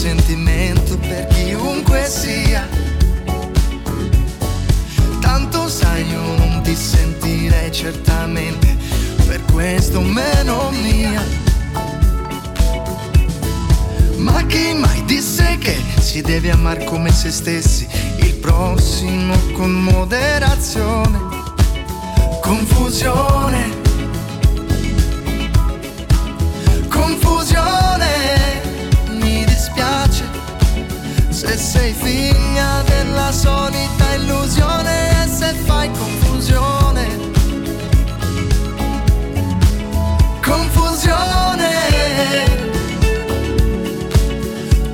sentimento per chiunque sia? Tanto sai io non ti sentirei certamente per questo meno mia. Ma chi mai disse che si deve amare come se stessi il prossimo con moderazione? Confusione. Se sei figlia della solita illusione e se fai confusione. Confusione.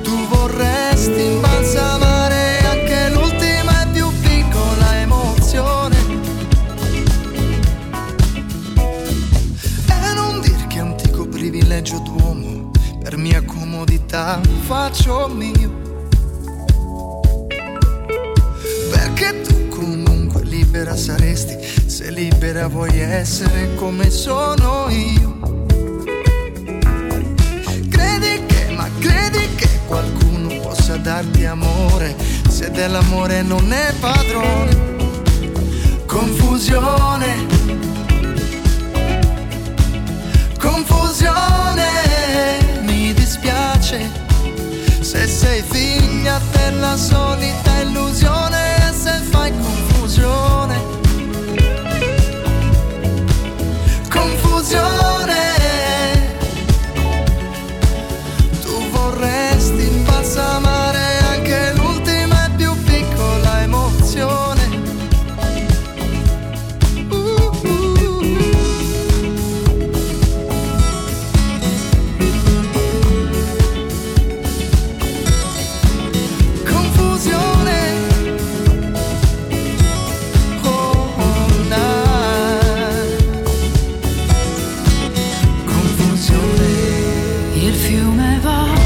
Tu vorresti imbalsamare anche l'ultima e più piccola emozione. E non dir che antico privilegio d'uomo, per mia comodità faccio mio. Libera saresti, se libera vuoi essere come sono io. Credi che, ma credi che qualcuno possa darti amore, se dell'amore non è padrone. Confusione. Confusione, mi dispiace se sei figlia della solita illusione se fai confusione. Confusione, tu vorresti imbalsamare il fiume va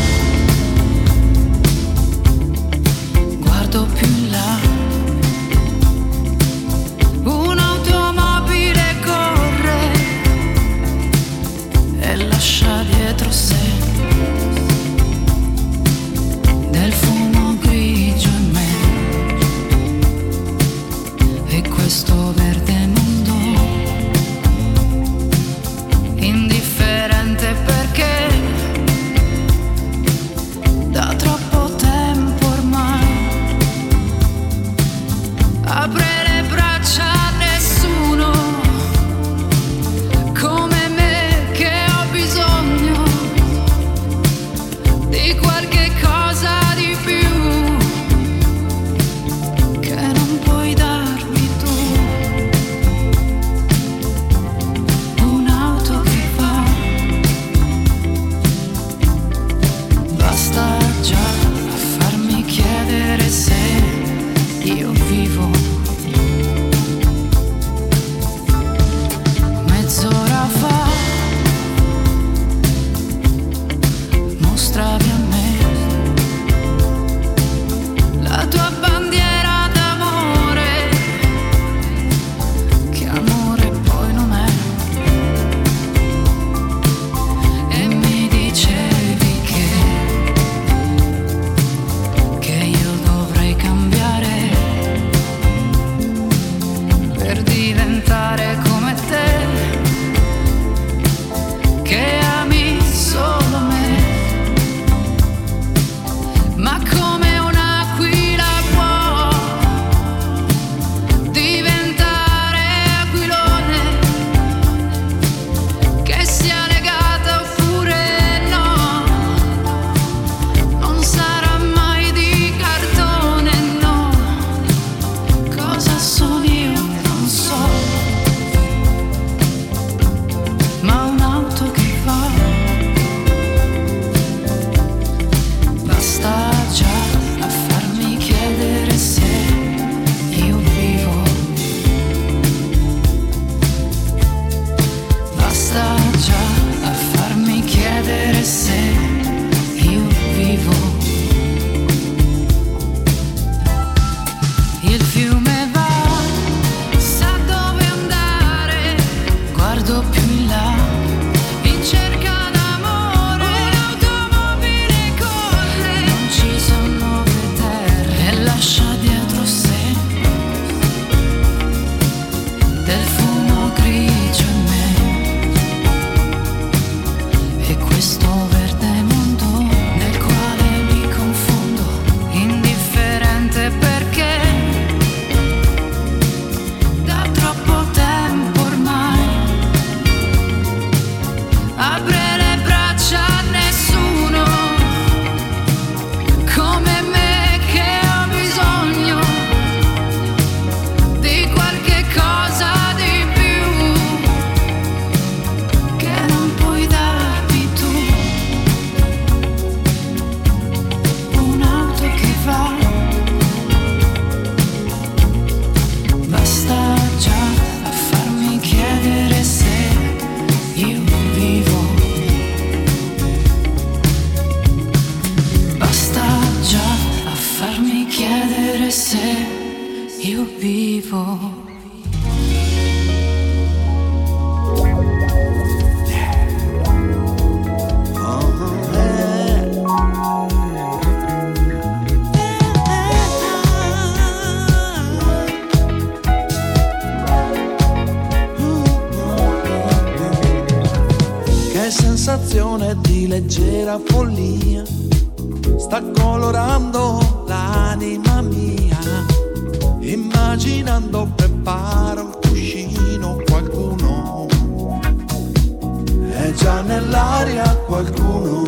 già nell'aria qualcuno,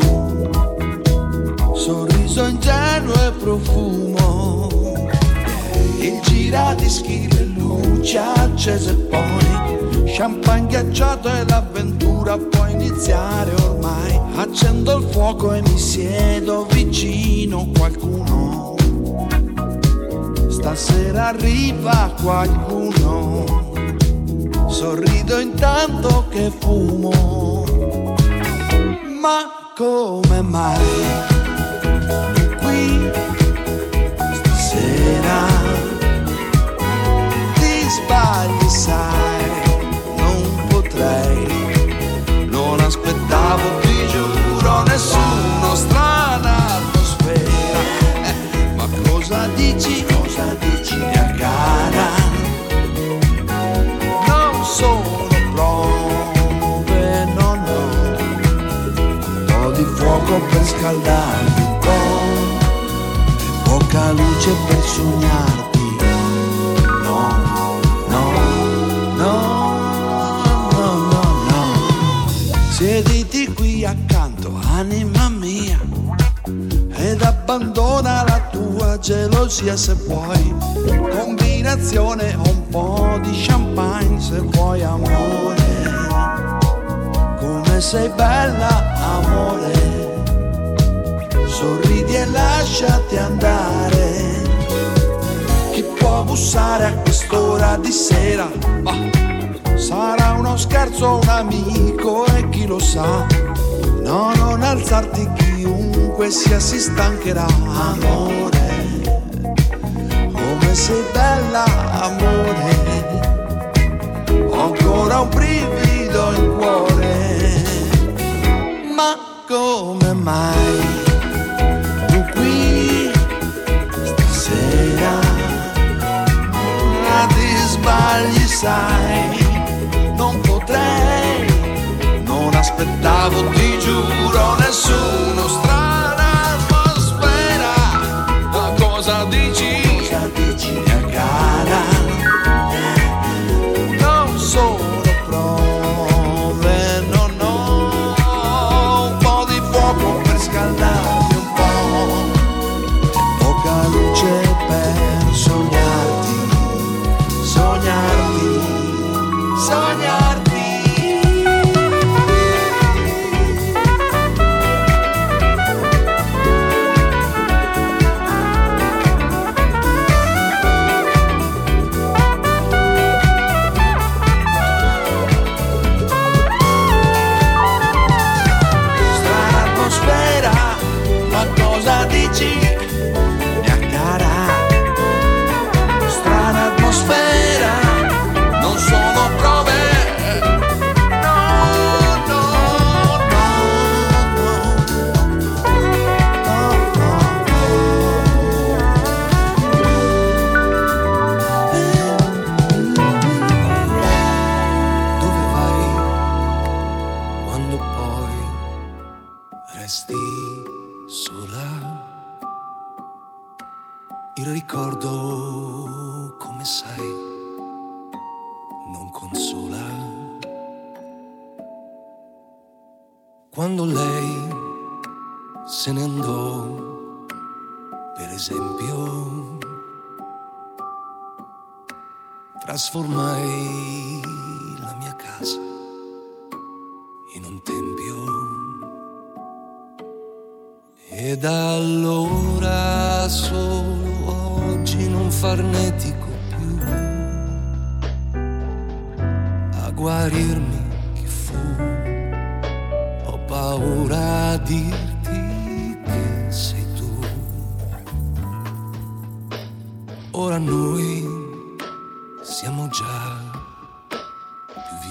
sorriso ingenuo e profumo, il giradischi le luci accese poi Champagne ghiacciato e l'avventura può iniziare ormai. Accendo il fuoco e mi siedo vicino qualcuno. Stasera arriva qualcuno. Sorrido intanto che fumo. Ma come mai? Qui stasera ti sbagli, sai potrei. Non aspettavo, ti giuro, nessuno scaldarmi un po'. Poca luce per sognarti Siediti qui accanto, anima mia, ed abbandona la tua gelosia se vuoi. Combinazione un po' di champagne se vuoi amore. Come sei bella, amore. Sorridi e lasciati andare. Chi può bussare a quest'ora di sera? Oh Sarà uno scherzo, un amico e chi lo sa. No, non alzarti chiunque sia si stancherà, amore. Come sei bella, amore. Ho ancora un brivido in cuore. Ma come mai sbagli, sai. Potrei, non aspettavo, ti giuro, nessuno strana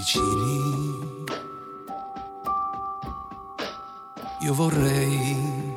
più vicini. Io vorrei,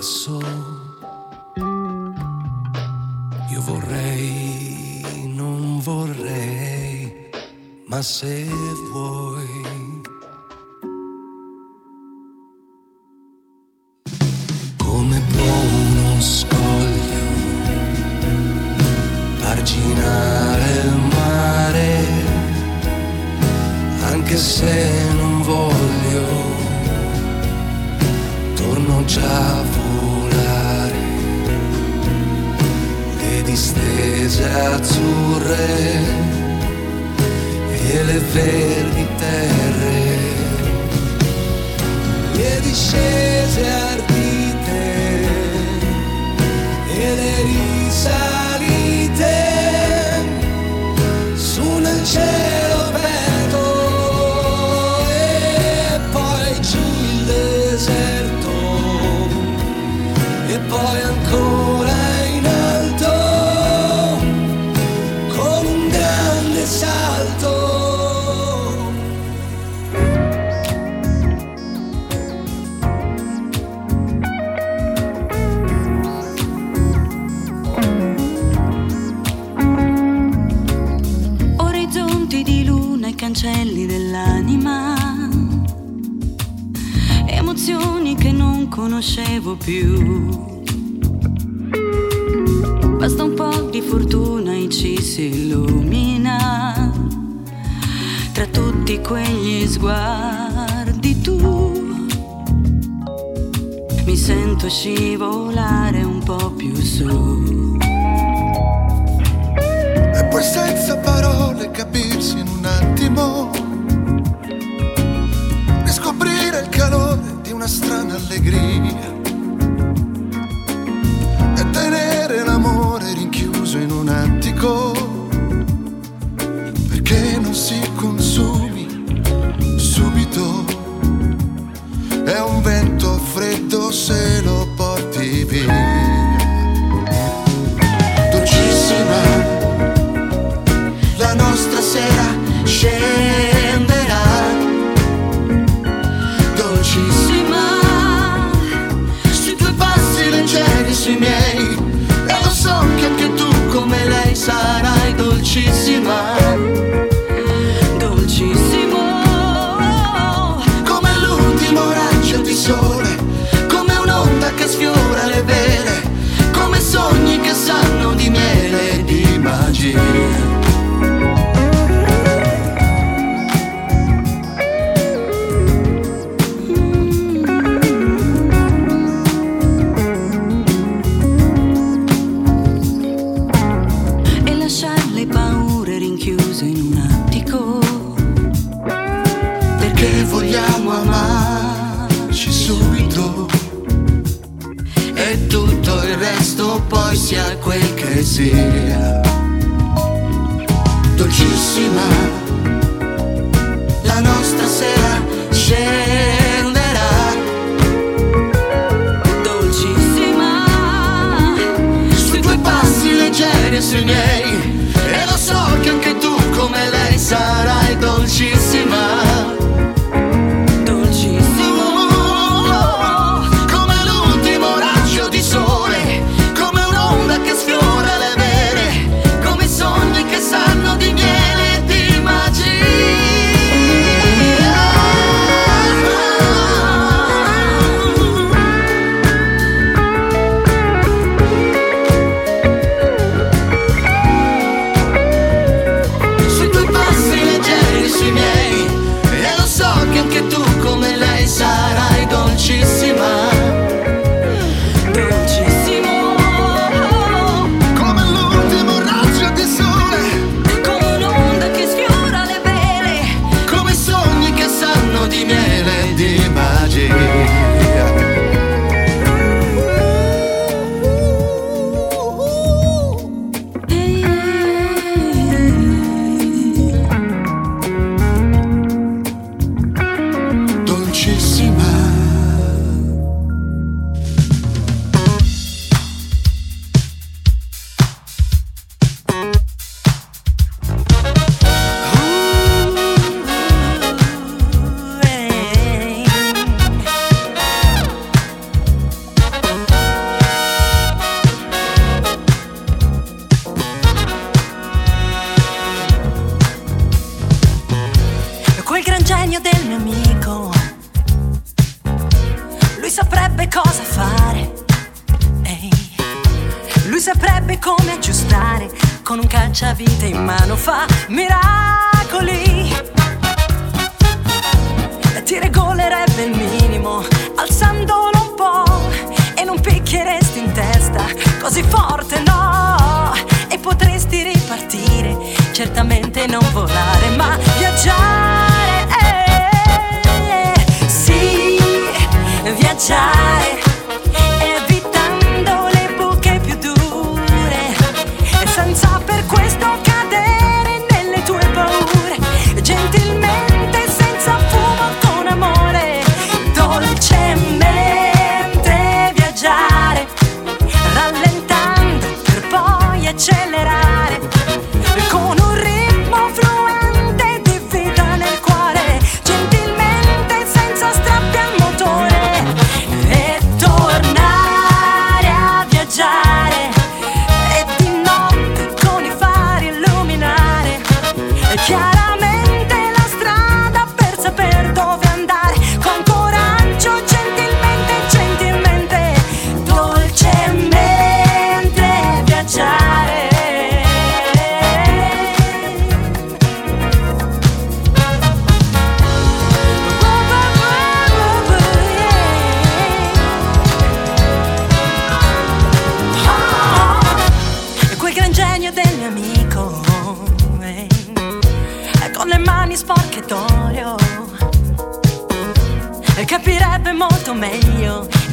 passo. Io vorrei, non vorrei, ma se vuoi.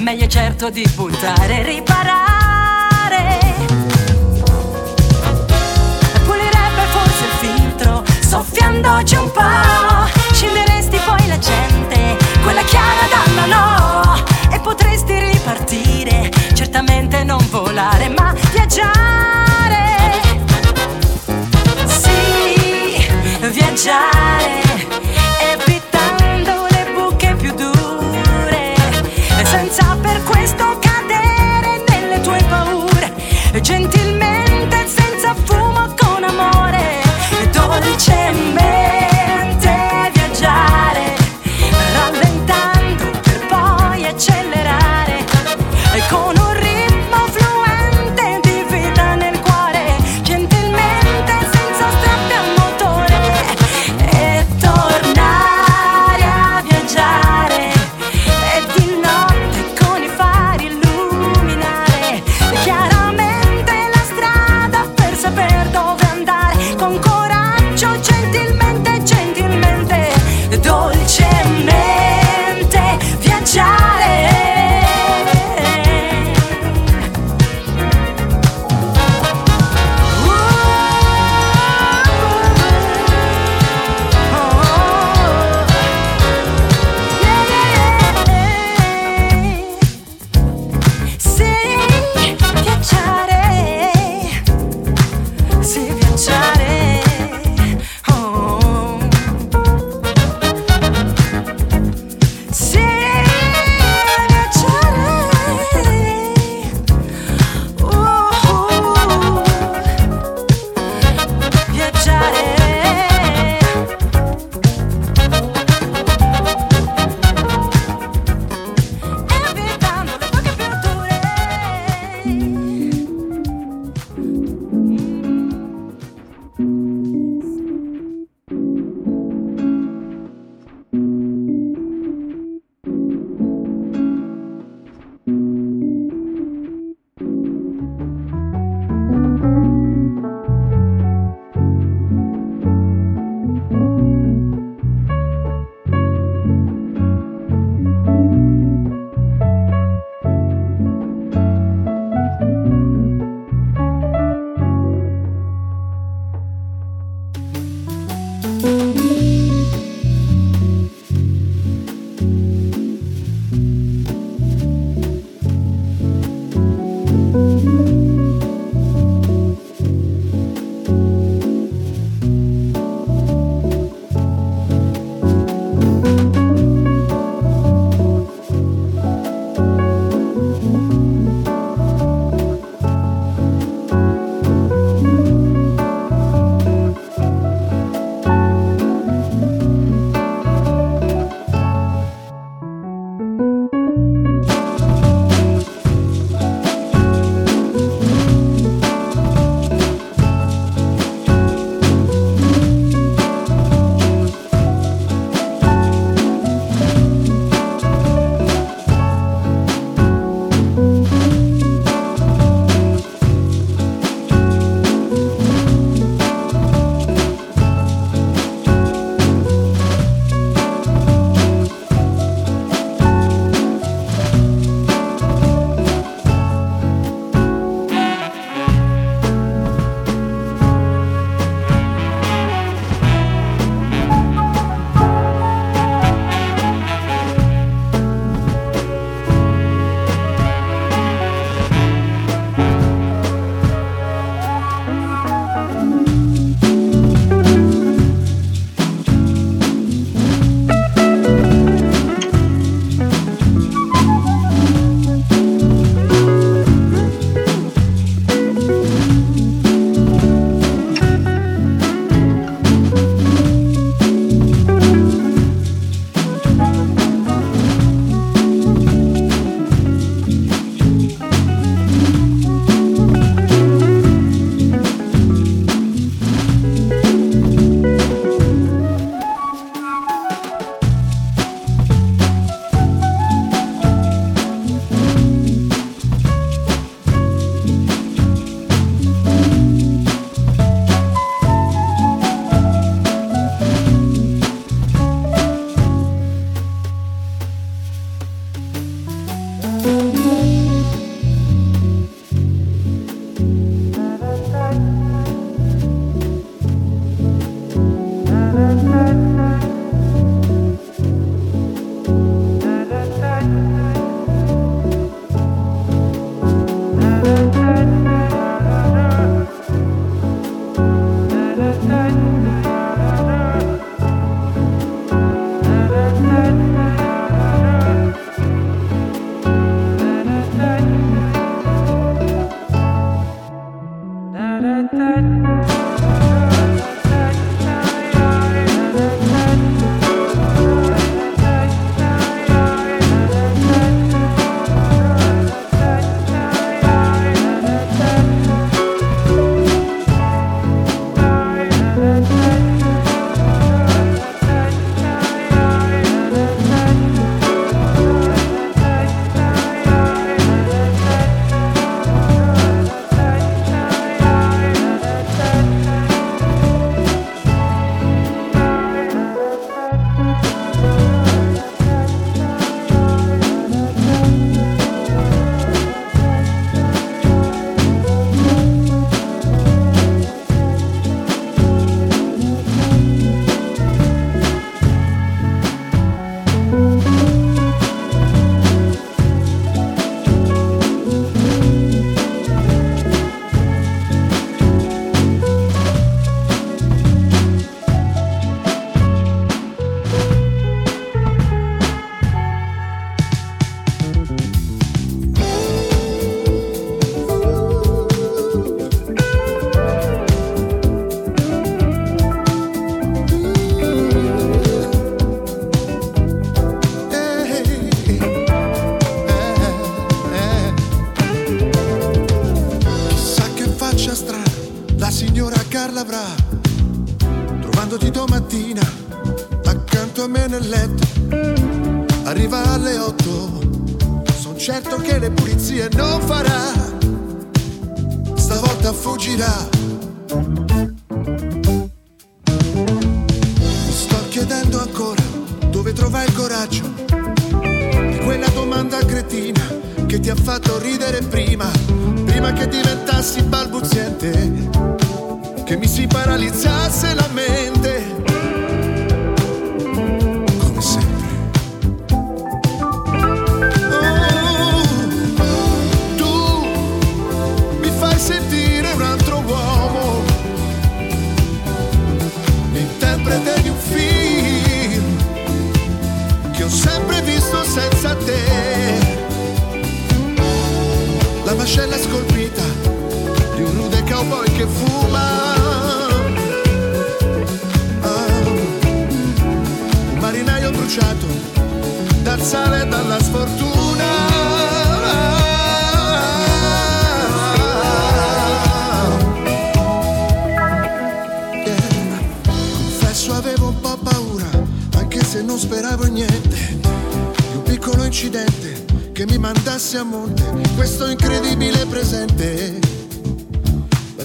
meglio certo di buttare e riparare. Pulirebbe forse il filtro, soffiandoci un po', scenderesti poi la gente, quella chiara danno no, e potresti ripartire, certamente non volare ma viaggiare. Sì, viaggiare per questo cadere nelle tue paure. Gentilmente.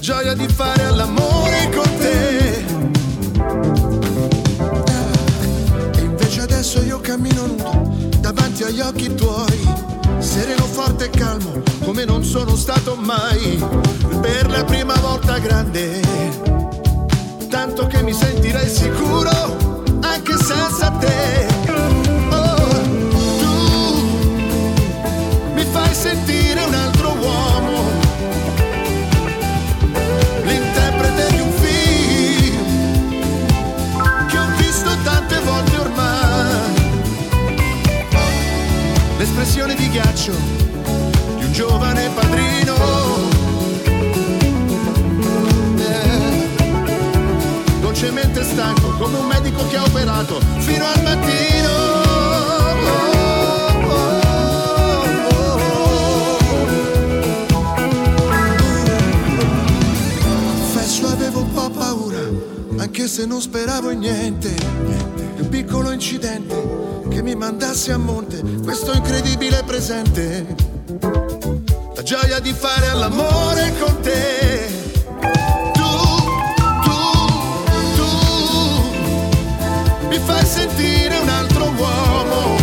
gioia di fare all'amore con te. E invece adesso io cammino nudo davanti agli occhi tuoi. Sereno, forte e calmo, come non sono stato mai, per la prima volta grande. Tanto che mi sentirei sicuro anche senza te. ghiaccio di un giovane padrino. Eh, dolcemente stanco come un medico che ha operato fino al mattino. Confesso avevo un po' paura, anche se non speravo in niente, di un piccolo incidente che mi mandasse a monte questo incredibile presente. La gioia di fare all'amore con te. Tu, tu, tu mi fai sentire un altro uomo.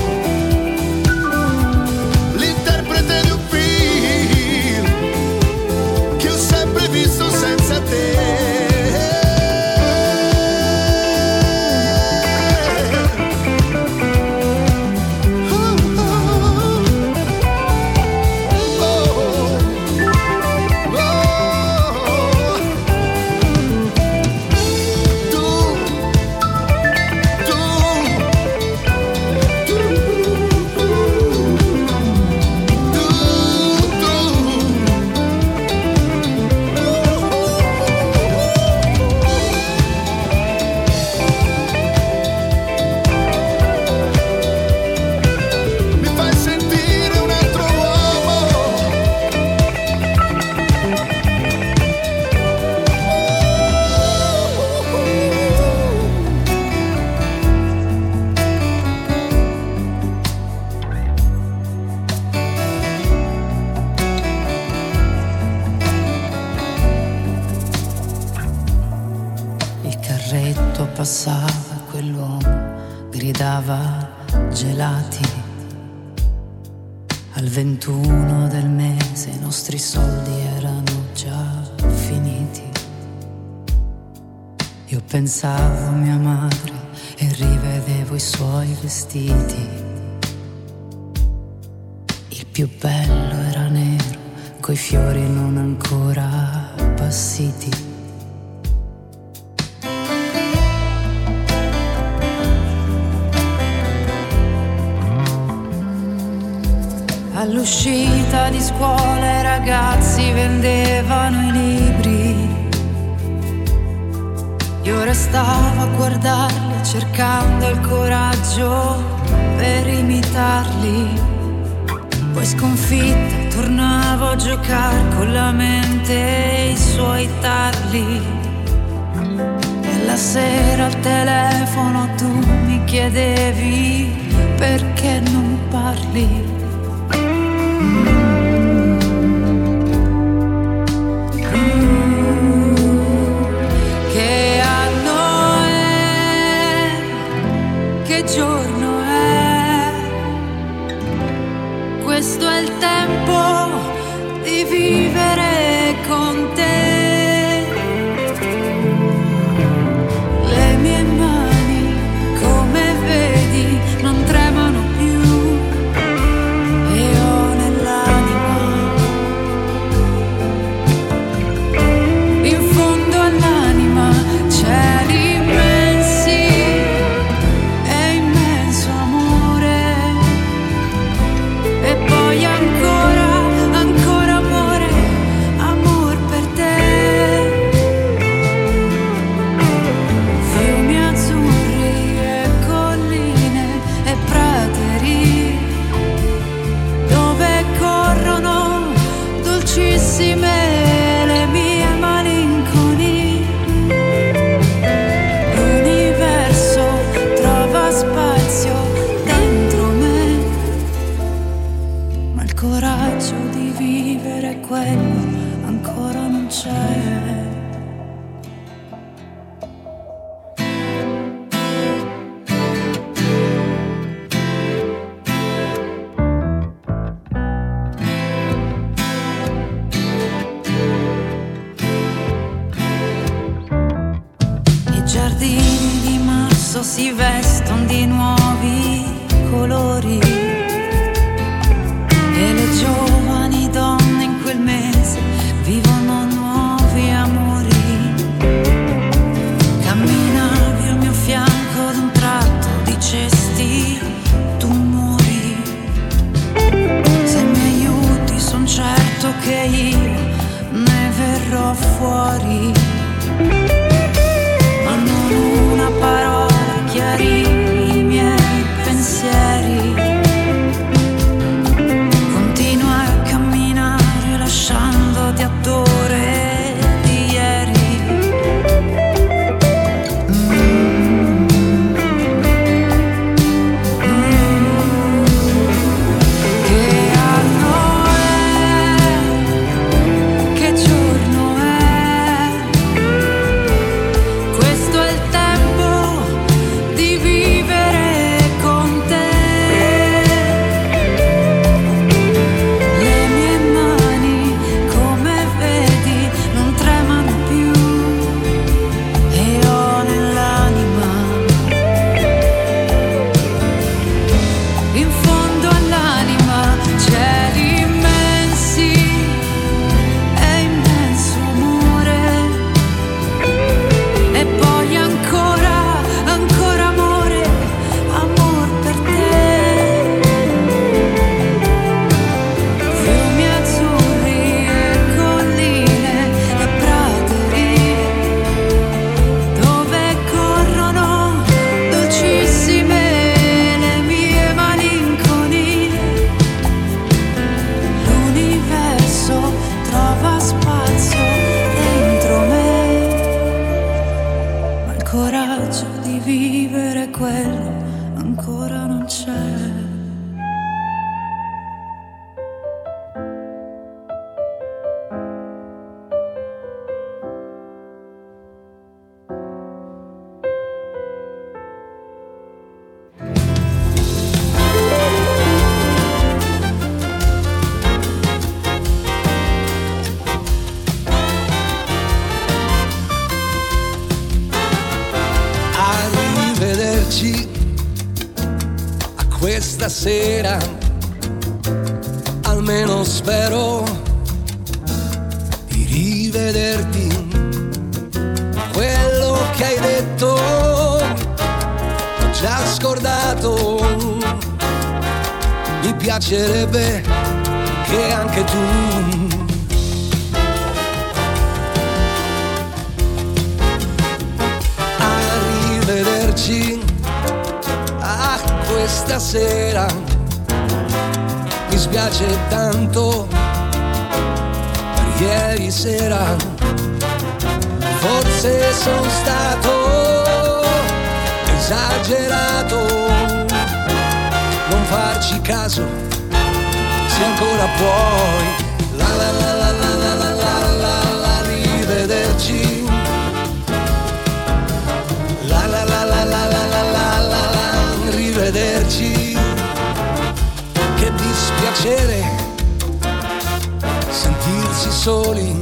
soli,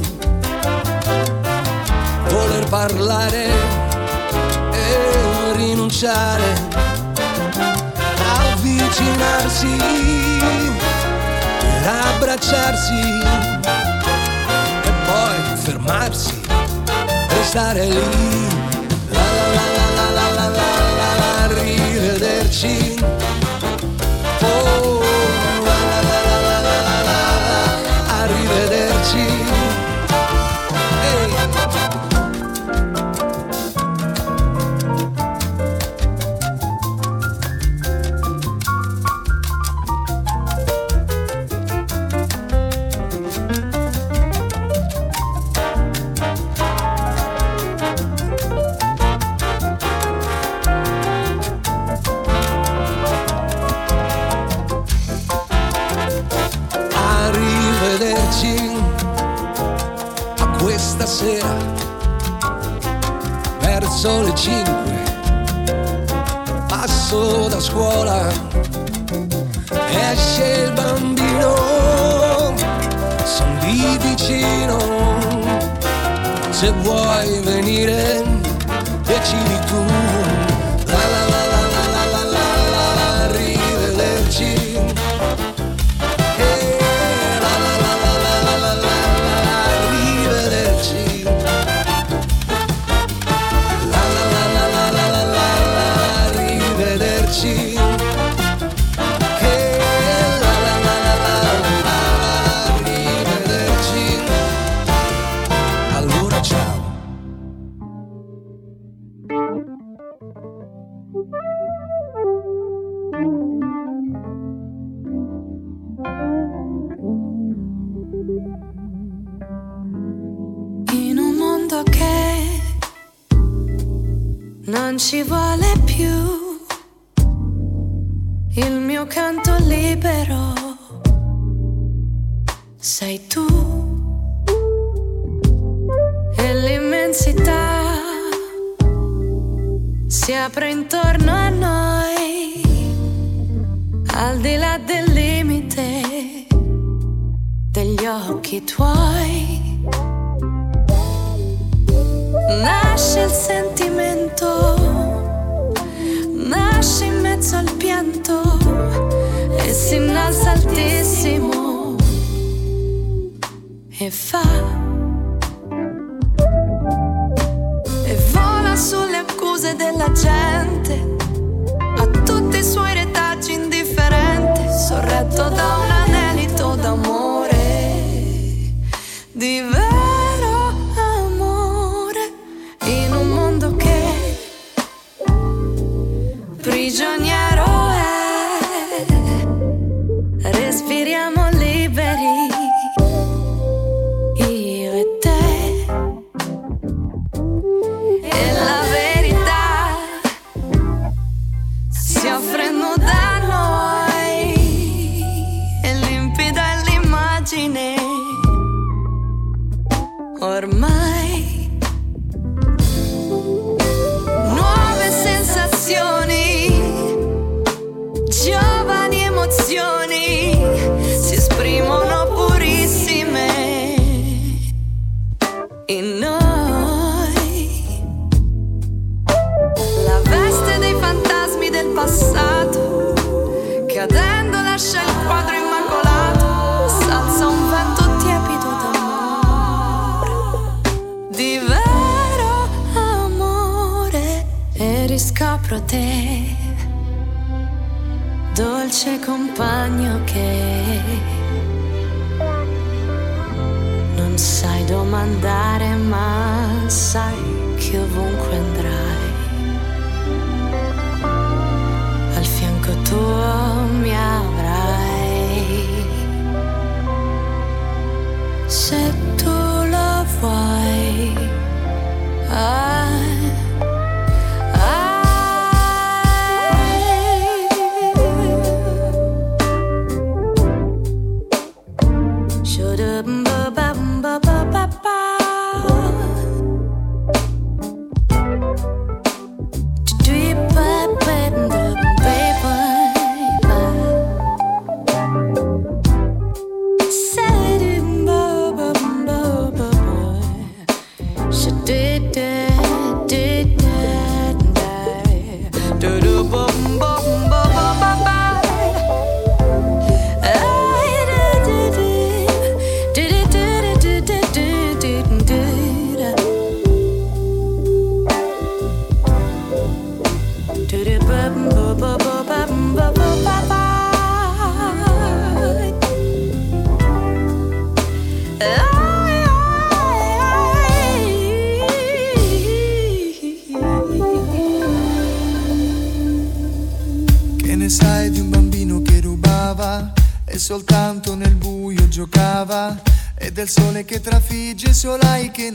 voler parlare e rinunciare, avvicinarsi per abbracciarsi e poi fermarsi, e stare lì, la la la la la la la, la, la, la. se vuoi venire il mio canto libero. Sei tu e l'immensità si apre intorno a noi, al di là del limite degli occhi tuoi. Nasce il sentimento mezzo al pianto e si innalza altissimo. E fa. E vola sulle accuse della gente a tutti i suoi retaggi indifferenti sorretto da un anelito d'amore. Diverso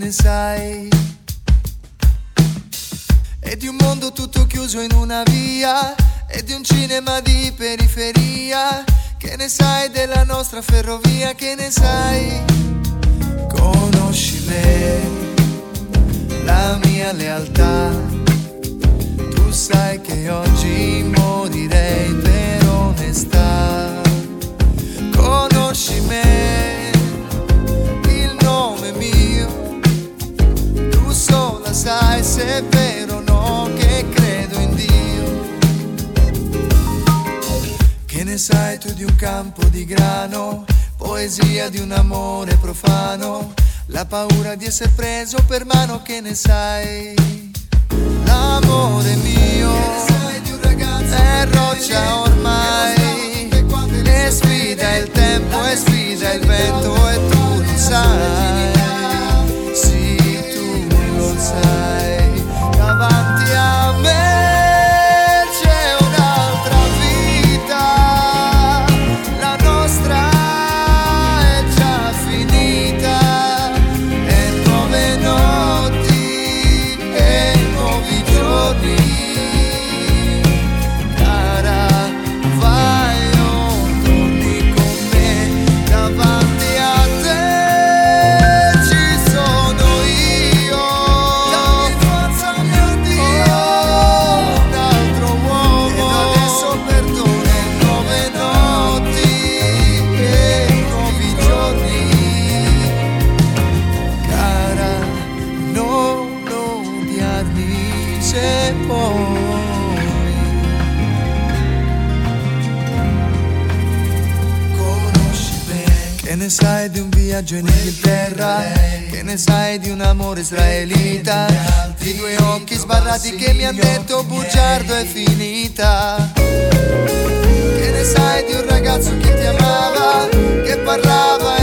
inside. e di un amore israelita. Di due occhi sbarrati che mi hanno detto bugiardo è finita. Che ne sai di un ragazzo che ti amava, che parlava e